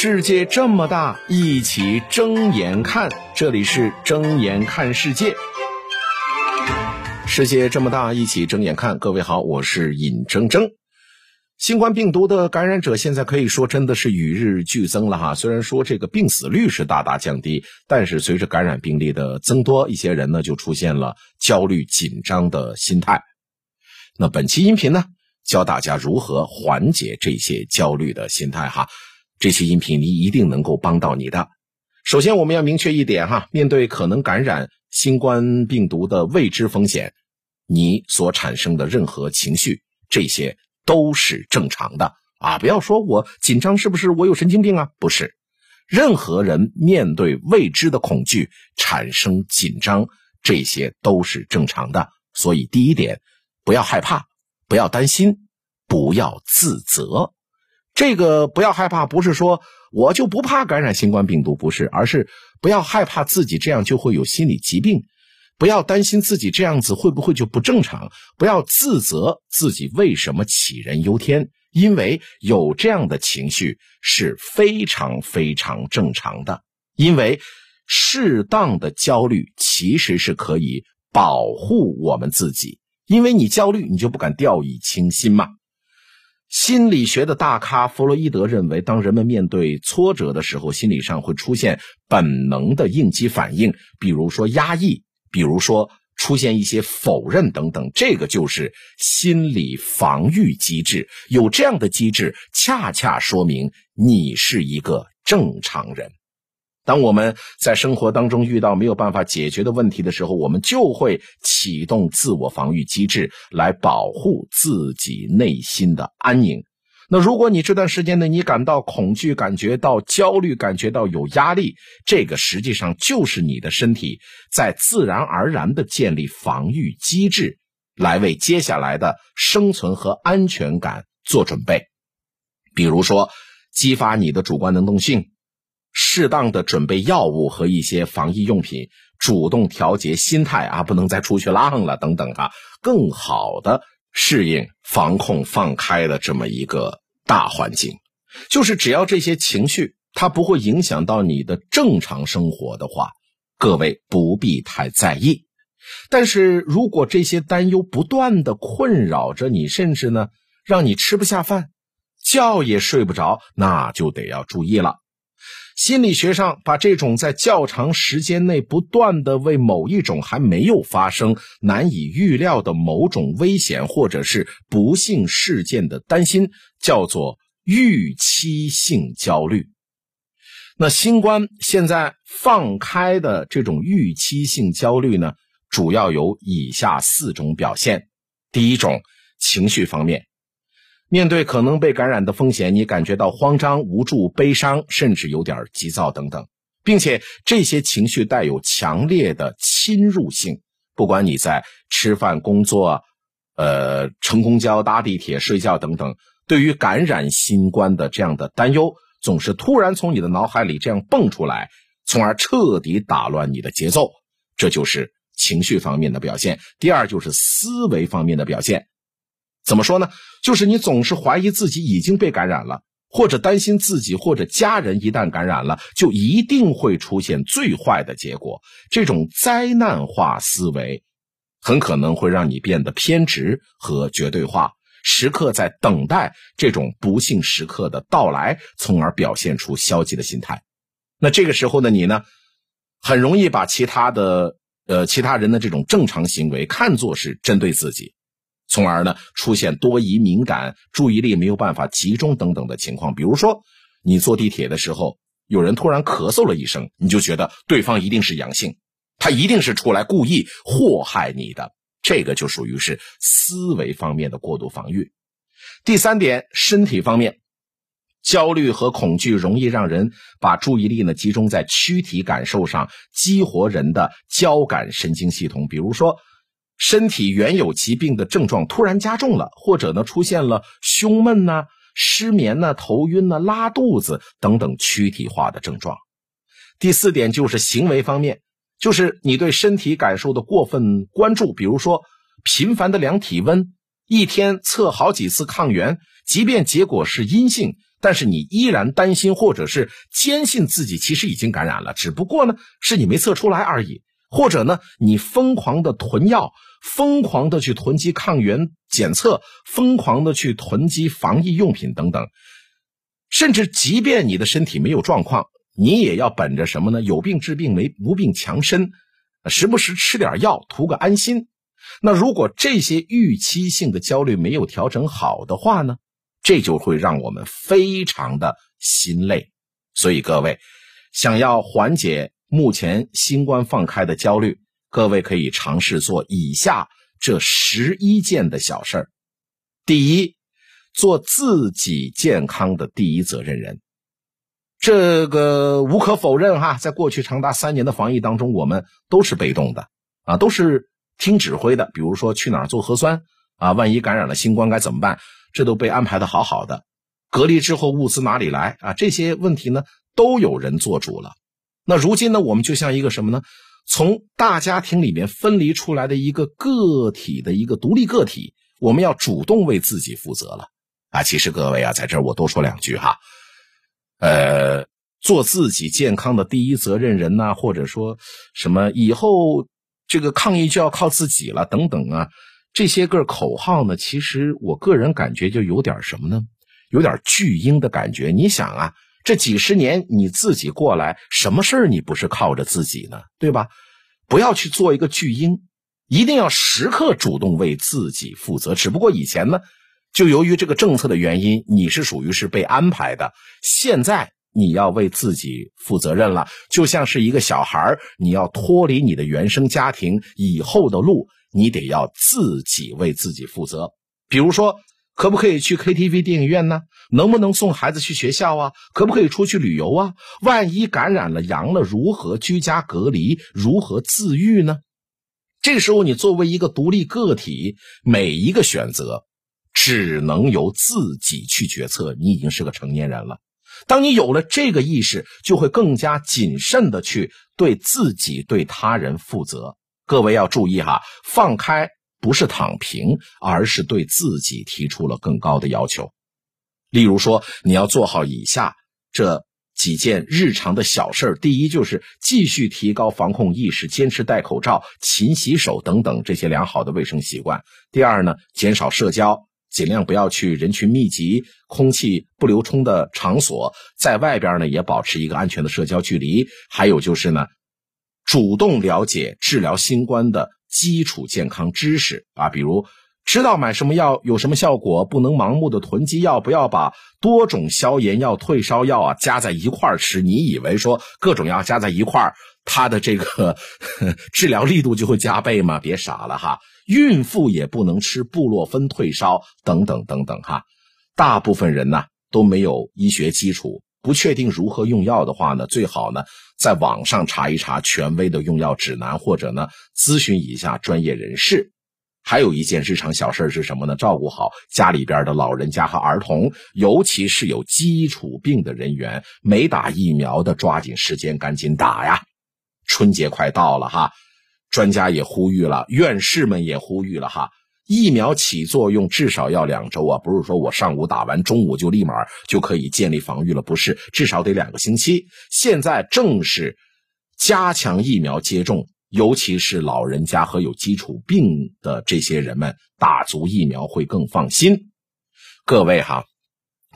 世界这么大，一起睁眼看。这里是睁眼看世界。世界这么大，一起睁眼看。各位好，我是尹铮铮。新冠病毒的感染者现在可以说真的是与日俱增了哈。虽然说这个病死率是大大降低，但是随着感染病例的增多，一些人呢就出现了焦虑紧张的心态。那本期音频呢，教大家如何缓解这些焦虑的心态哈。这期音频你一定能够帮到你的。首先，我们要明确一点哈，面对可能感染新冠病毒的未知风险，你所产生的任何情绪，这些都是正常的啊！不要说我紧张，是不是我有神经病啊？不是，任何人面对未知的恐惧产生紧张，这些都是正常的。所以，第一点，不要害怕，不要担心，不要自责。这个不要害怕，不是说我就不怕感染新冠病毒，不是，而是不要害怕自己这样就会有心理疾病，不要担心自己这样子会不会就不正常，不要自责自己为什么杞人忧天，因为有这样的情绪是非常非常正常的，因为适当的焦虑其实是可以保护我们自己，因为你焦虑，你就不敢掉以轻心嘛。心理学的大咖弗洛伊德认为，当人们面对挫折的时候，心理上会出现本能的应激反应，比如说压抑，比如说出现一些否认等等，这个就是心理防御机制。有这样的机制，恰恰说明你是一个正常人。当我们在生活当中遇到没有办法解决的问题的时候，我们就会启动自我防御机制来保护自己内心的安宁。那如果你这段时间内你感到恐惧、感觉到焦虑、感觉到有压力，这个实际上就是你的身体在自然而然的建立防御机制，来为接下来的生存和安全感做准备。比如说，激发你的主观能动性。适当的准备药物和一些防疫用品，主动调节心态啊，不能再出去浪了等等啊，更好的适应防控放开的这么一个大环境。就是只要这些情绪它不会影响到你的正常生活的话，各位不必太在意。但是如果这些担忧不断的困扰着你，甚至呢让你吃不下饭，觉也睡不着，那就得要注意了。心理学上把这种在较长时间内不断的为某一种还没有发生、难以预料的某种危险或者是不幸事件的担心，叫做预期性焦虑。那新冠现在放开的这种预期性焦虑呢，主要有以下四种表现。第一种，情绪方面。面对可能被感染的风险，你感觉到慌张、无助、悲伤，甚至有点急躁等等，并且这些情绪带有强烈的侵入性。不管你在吃饭、工作、呃乘公交、搭地铁、睡觉等等，对于感染新冠的这样的担忧，总是突然从你的脑海里这样蹦出来，从而彻底打乱你的节奏。这就是情绪方面的表现。第二就是思维方面的表现。怎么说呢？就是你总是怀疑自己已经被感染了，或者担心自己或者家人一旦感染了，就一定会出现最坏的结果。这种灾难化思维，很可能会让你变得偏执和绝对化，时刻在等待这种不幸时刻的到来，从而表现出消极的心态。那这个时候的你呢，很容易把其他的呃其他人的这种正常行为看作是针对自己。从而呢，出现多疑、敏感、注意力没有办法集中等等的情况。比如说，你坐地铁的时候，有人突然咳嗽了一声，你就觉得对方一定是阳性，他一定是出来故意祸害你的。这个就属于是思维方面的过度防御。第三点，身体方面，焦虑和恐惧容易让人把注意力呢集中在躯体感受上，激活人的交感神经系统。比如说。身体原有疾病的症状突然加重了，或者呢出现了胸闷呐、失眠呐、头晕呐、拉肚子等等躯体化的症状。第四点就是行为方面，就是你对身体感受的过分关注，比如说频繁的量体温，一天测好几次抗原，即便结果是阴性，但是你依然担心或者是坚信自己其实已经感染了，只不过呢是你没测出来而已，或者呢你疯狂的囤药，疯狂的去囤积抗原检测，疯狂的去囤积防疫用品等等，甚至即便你的身体没有状况，你也要本着什么呢？有病治病，没无病强身，时不时吃点药，图个安心。那如果这些预期性的焦虑没有调整好的话呢？这就会让我们非常的心累，所以各位想要缓解目前新冠放开的焦虑，各位可以尝试做以下这十一件的小事儿。第一，做自己健康的第一责任人。这个无可否认哈，在过去长达三年的防疫当中，我们都是被动的啊，都是听指挥的。比如说去哪儿做核酸啊，万一感染了新冠该怎么办？这都被安排的好好的，隔离之后物资哪里来啊？这些问题呢都有人做主了。那如今呢，我们就像一个什么呢？从大家庭里面分离出来的一个个体的一个独立个体，我们要主动为自己负责了啊！其实各位啊，在这儿我多说两句哈，呃，做自己健康的第一责任人呐，或者说什么以后这个抗疫就要靠自己了等等啊。这些个口号呢，其实我个人感觉就有点什么呢？有点巨婴的感觉。你想啊，这几十年你自己过来，什么事儿你不是靠着自己呢？对吧？不要去做一个巨婴，一定要时刻主动为自己负责。只不过以前呢，就由于这个政策的原因，你是属于是被安排的。现在你要为自己负责任了，就像是一个小孩你要脱离你的原生家庭，以后的路。你得要自己为自己负责，比如说，可不可以去 KTV、电影院呢？能不能送孩子去学校啊？可不可以出去旅游啊？万一感染了、阳了，如何居家隔离？如何自愈呢？这时候，你作为一个独立个体，每一个选择只能由自己去决策。你已经是个成年人了，当你有了这个意识，就会更加谨慎的去对自己、对他人负责。各位要注意哈，放开不是躺平，而是对自己提出了更高的要求。例如说，你要做好以下这几件日常的小事第一，就是继续提高防控意识，坚持戴口罩、勤洗手等等这些良好的卫生习惯。第二呢，减少社交，尽量不要去人群密集、空气不流通的场所，在外边呢也保持一个安全的社交距离。还有就是呢。主动了解治疗新冠的基础健康知识啊，比如知道买什么药有什么效果，不能盲目的囤积药，不要把多种消炎药、退烧药啊加在一块儿吃。你以为说各种药加在一块儿，它的这个 治疗力度就会加倍吗？别傻了哈！孕妇也不能吃布洛芬退烧等等等等哈。大部分人呢都没有医学基础。不确定如何用药的话呢，最好呢在网上查一查权威的用药指南，或者呢咨询一下专业人士。还有一件日常小事是什么呢？照顾好家里边的老人家和儿童，尤其是有基础病的人员，没打疫苗的抓紧时间赶紧打呀！春节快到了哈，专家也呼吁了，院士们也呼吁了哈。疫苗起作用至少要两周啊，不是说我上午打完，中午就立马就可以建立防御了，不是，至少得两个星期。现在正是加强疫苗接种，尤其是老人家和有基础病的这些人们打足疫苗会更放心。各位哈，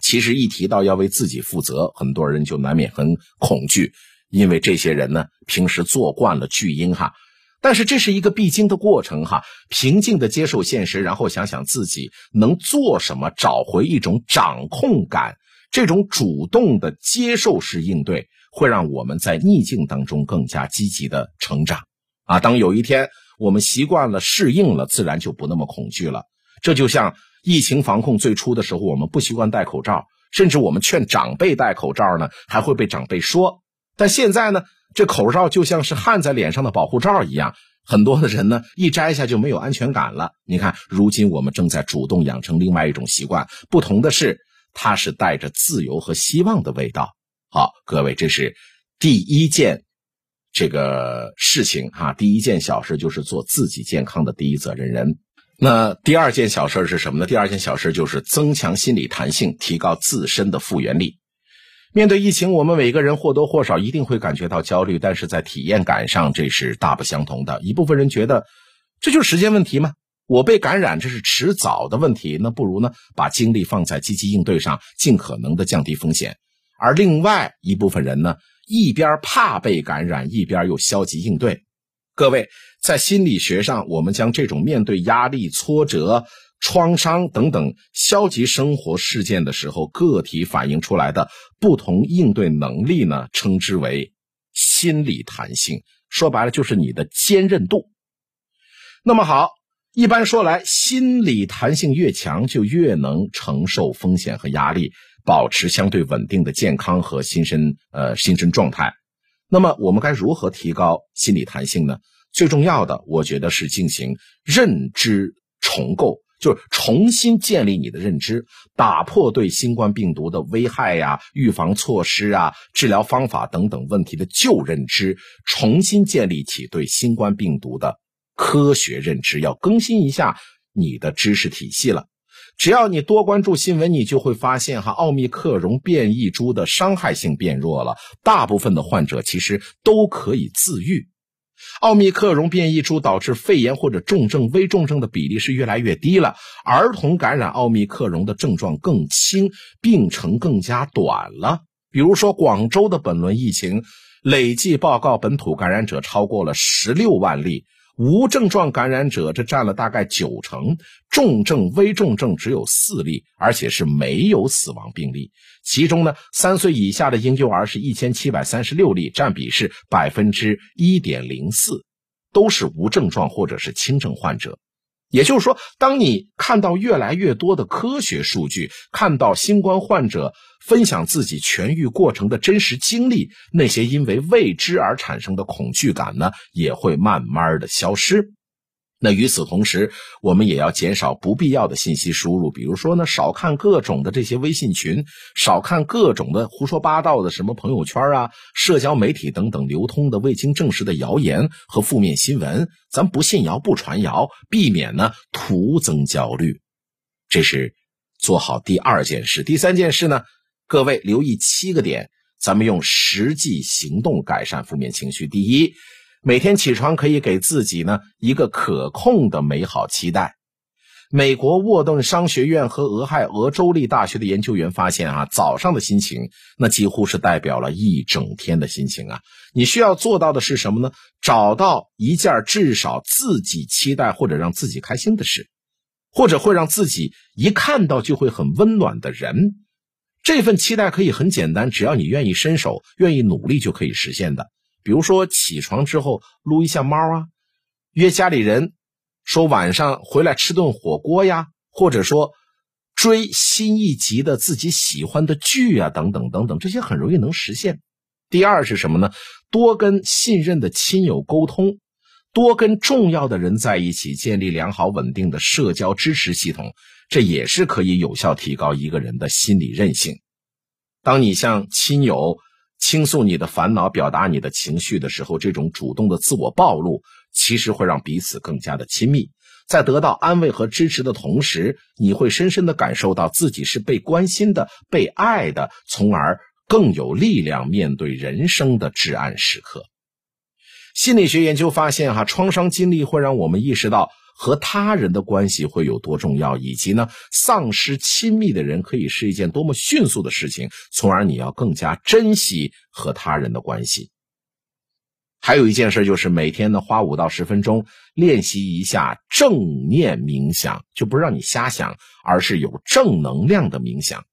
其实一提到要为自己负责，很多人就难免很恐惧，因为这些人呢平时做惯了巨婴哈。但是这是一个必经的过程哈，平静的接受现实，然后想想自己能做什么，找回一种掌控感，这种主动的接受式应对，会让我们在逆境当中更加积极的成长啊！当有一天我们习惯了、适应了，自然就不那么恐惧了。这就像疫情防控最初的时候，我们不习惯戴口罩，甚至我们劝长辈戴口罩呢，还会被长辈说。但现在呢？这口罩就像是焊在脸上的保护罩一样，很多的人呢一摘下就没有安全感了。你看，如今我们正在主动养成另外一种习惯，不同的是，它是带着自由和希望的味道。好，各位，这是第一件这个事情哈，第一件小事就是做自己健康的第一责任人。那第二件小事是什么呢？第二件小事就是增强心理弹性，提高自身的复原力。面对疫情，我们每个人或多或少一定会感觉到焦虑，但是在体验感上这是大不相同的。一部分人觉得这就是时间问题吗？我被感染这是迟早的问题，那不如呢把精力放在积极应对上，尽可能的降低风险。而另外一部分人呢，一边怕被感染，一边又消极应对。各位，在心理学上，我们将这种面对压力、挫折。创伤等等消极生活事件的时候，个体反映出来的不同应对能力呢，称之为心理弹性。说白了，就是你的坚韧度。那么好，一般说来，心理弹性越强，就越能承受风险和压力，保持相对稳定的健康和心身呃心身状态。那么我们该如何提高心理弹性呢？最重要的，我觉得是进行认知重构。就是重新建立你的认知，打破对新冠病毒的危害呀、预防措施啊、治疗方法等等问题的旧认知，重新建立起对新冠病毒的科学认知，要更新一下你的知识体系了。只要你多关注新闻，你就会发现哈，奥密克戎变异株的伤害性变弱了，大部分的患者其实都可以自愈。奥密克戎变异株导致肺炎或者重症、危重症的比例是越来越低了，儿童感染奥密克戎的症状更轻，病程更加短了。比如说，广州的本轮疫情累计报告本土感染者超过了十六万例。无症状感染者这占了大概九成，重症、危重症只有四例，而且是没有死亡病例。其中呢，三岁以下的婴幼儿是一千七百三十六例，占比是百分之一点零四，都是无症状或者是轻症患者。也就是说，当你看到越来越多的科学数据，看到新冠患者分享自己痊愈过程的真实经历，那些因为未知而产生的恐惧感呢，也会慢慢的消失。那与此同时，我们也要减少不必要的信息输入，比如说呢，少看各种的这些微信群，少看各种的胡说八道的什么朋友圈啊、社交媒体等等流通的未经证实的谣言和负面新闻。咱不信谣不传谣，避免呢徒增焦虑。这是做好第二件事。第三件事呢，各位留意七个点，咱们用实际行动改善负面情绪。第一。每天起床可以给自己呢一个可控的美好期待。美国沃顿商学院和俄亥俄州立大学的研究员发现啊，早上的心情那几乎是代表了一整天的心情啊。你需要做到的是什么呢？找到一件至少自己期待或者让自己开心的事，或者会让自己一看到就会很温暖的人。这份期待可以很简单，只要你愿意伸手，愿意努力就可以实现的。比如说起床之后撸一下猫啊，约家里人说晚上回来吃顿火锅呀，或者说追新一集的自己喜欢的剧啊，等等等等，这些很容易能实现。第二是什么呢？多跟信任的亲友沟通，多跟重要的人在一起，建立良好稳定的社交支持系统，这也是可以有效提高一个人的心理韧性。当你向亲友。倾诉你的烦恼，表达你的情绪的时候，这种主动的自我暴露，其实会让彼此更加的亲密。在得到安慰和支持的同时，你会深深的感受到自己是被关心的、被爱的，从而更有力量面对人生的至暗时刻。心理学研究发现，哈，创伤经历会让我们意识到。和他人的关系会有多重要，以及呢，丧失亲密的人可以是一件多么迅速的事情，从而你要更加珍惜和他人的关系。还有一件事就是，每天呢花五到十分钟练习一下正念冥想，就不让你瞎想，而是有正能量的冥想。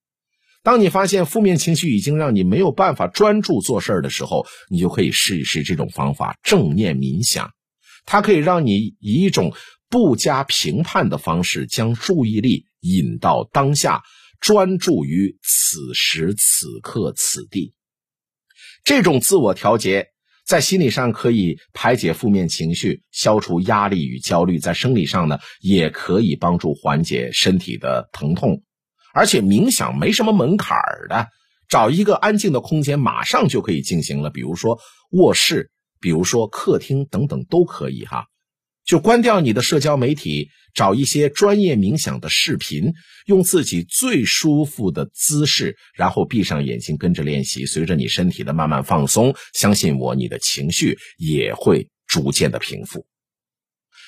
当你发现负面情绪已经让你没有办法专注做事儿的时候，你就可以试一试这种方法——正念冥想，它可以让你以一种。不加评判的方式，将注意力引到当下，专注于此时此刻此地。这种自我调节，在心理上可以排解负面情绪，消除压力与焦虑；在生理上呢，也可以帮助缓解身体的疼痛。而且冥想没什么门槛儿的，找一个安静的空间，马上就可以进行了。比如说卧室，比如说客厅等等，都可以哈。就关掉你的社交媒体，找一些专业冥想的视频，用自己最舒服的姿势，然后闭上眼睛跟着练习。随着你身体的慢慢放松，相信我，你的情绪也会逐渐的平复。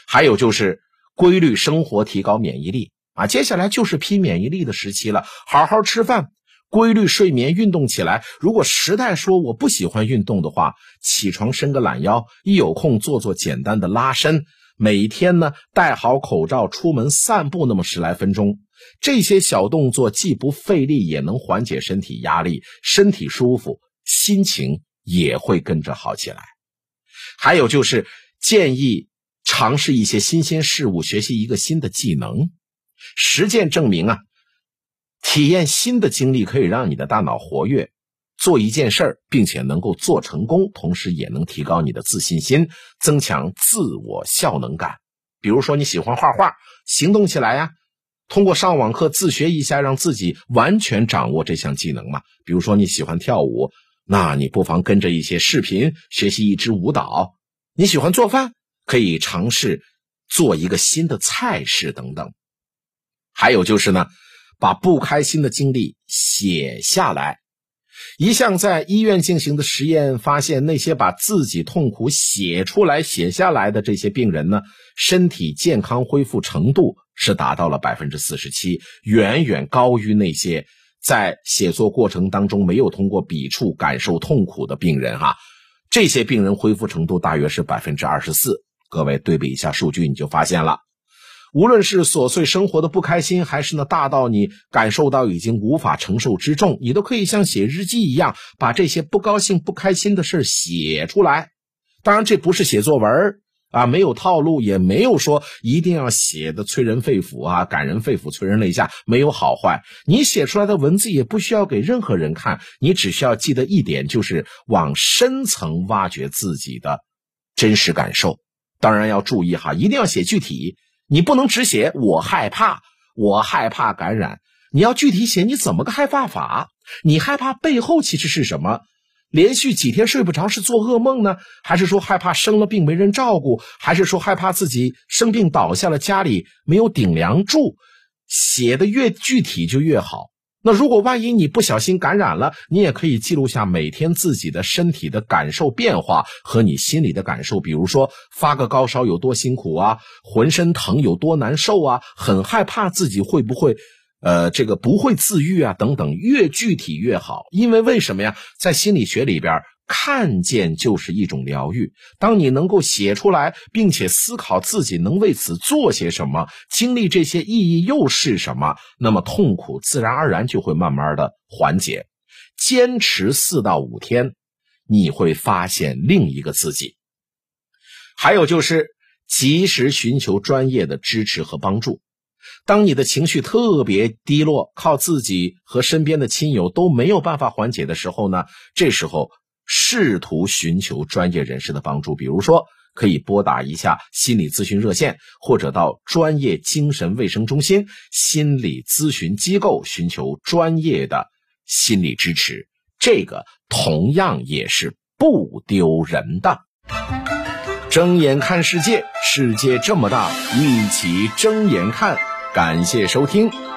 还有就是规律生活，提高免疫力啊！接下来就是拼免疫力的时期了，好好吃饭。规律睡眠，运动起来。如果实在说我不喜欢运动的话，起床伸个懒腰，一有空做做简单的拉伸。每天呢，戴好口罩出门散步那么十来分钟。这些小动作既不费力，也能缓解身体压力，身体舒服，心情也会跟着好起来。还有就是建议尝试一些新鲜事物，学习一个新的技能。实践证明啊。体验新的经历可以让你的大脑活跃，做一件事儿，并且能够做成功，同时也能提高你的自信心，增强自我效能感。比如说你喜欢画画，行动起来呀！通过上网课自学一下，让自己完全掌握这项技能嘛。比如说你喜欢跳舞，那你不妨跟着一些视频学习一支舞蹈。你喜欢做饭，可以尝试做一个新的菜式等等。还有就是呢。把不开心的经历写下来。一项在医院进行的实验发现，那些把自己痛苦写出来、写下来的这些病人呢，身体健康恢复程度是达到了百分之四十七，远远高于那些在写作过程当中没有通过笔触感受痛苦的病人。哈，这些病人恢复程度大约是百分之二十四。各位对比一下数据，你就发现了。无论是琐碎生活的不开心，还是那大到你感受到已经无法承受之重，你都可以像写日记一样，把这些不高兴、不开心的事写出来。当然，这不是写作文啊，没有套路，也没有说一定要写的催人肺腑啊、感人肺腑、催人泪下，没有好坏。你写出来的文字也不需要给任何人看，你只需要记得一点，就是往深层挖掘自己的真实感受。当然要注意哈，一定要写具体。你不能只写我害怕，我害怕感染。你要具体写你怎么个害怕法？你害怕背后其实是什么？连续几天睡不着是做噩梦呢，还是说害怕生了病没人照顾，还是说害怕自己生病倒下了家里没有顶梁柱？写的越具体就越好。那如果万一你不小心感染了，你也可以记录下每天自己的身体的感受变化和你心里的感受，比如说发个高烧有多辛苦啊，浑身疼有多难受啊，很害怕自己会不会，呃，这个不会自愈啊，等等，越具体越好。因为为什么呀？在心理学里边。看见就是一种疗愈。当你能够写出来，并且思考自己能为此做些什么，经历这些意义又是什么，那么痛苦自然而然就会慢慢的缓解。坚持四到五天，你会发现另一个自己。还有就是及时寻求专业的支持和帮助。当你的情绪特别低落，靠自己和身边的亲友都没有办法缓解的时候呢？这时候。试图寻求专业人士的帮助，比如说可以拨打一下心理咨询热线，或者到专业精神卫生中心、心理咨询机构寻求专业的心理支持。这个同样也是不丢人的。睁眼看世界，世界这么大，一起睁眼看。感谢收听。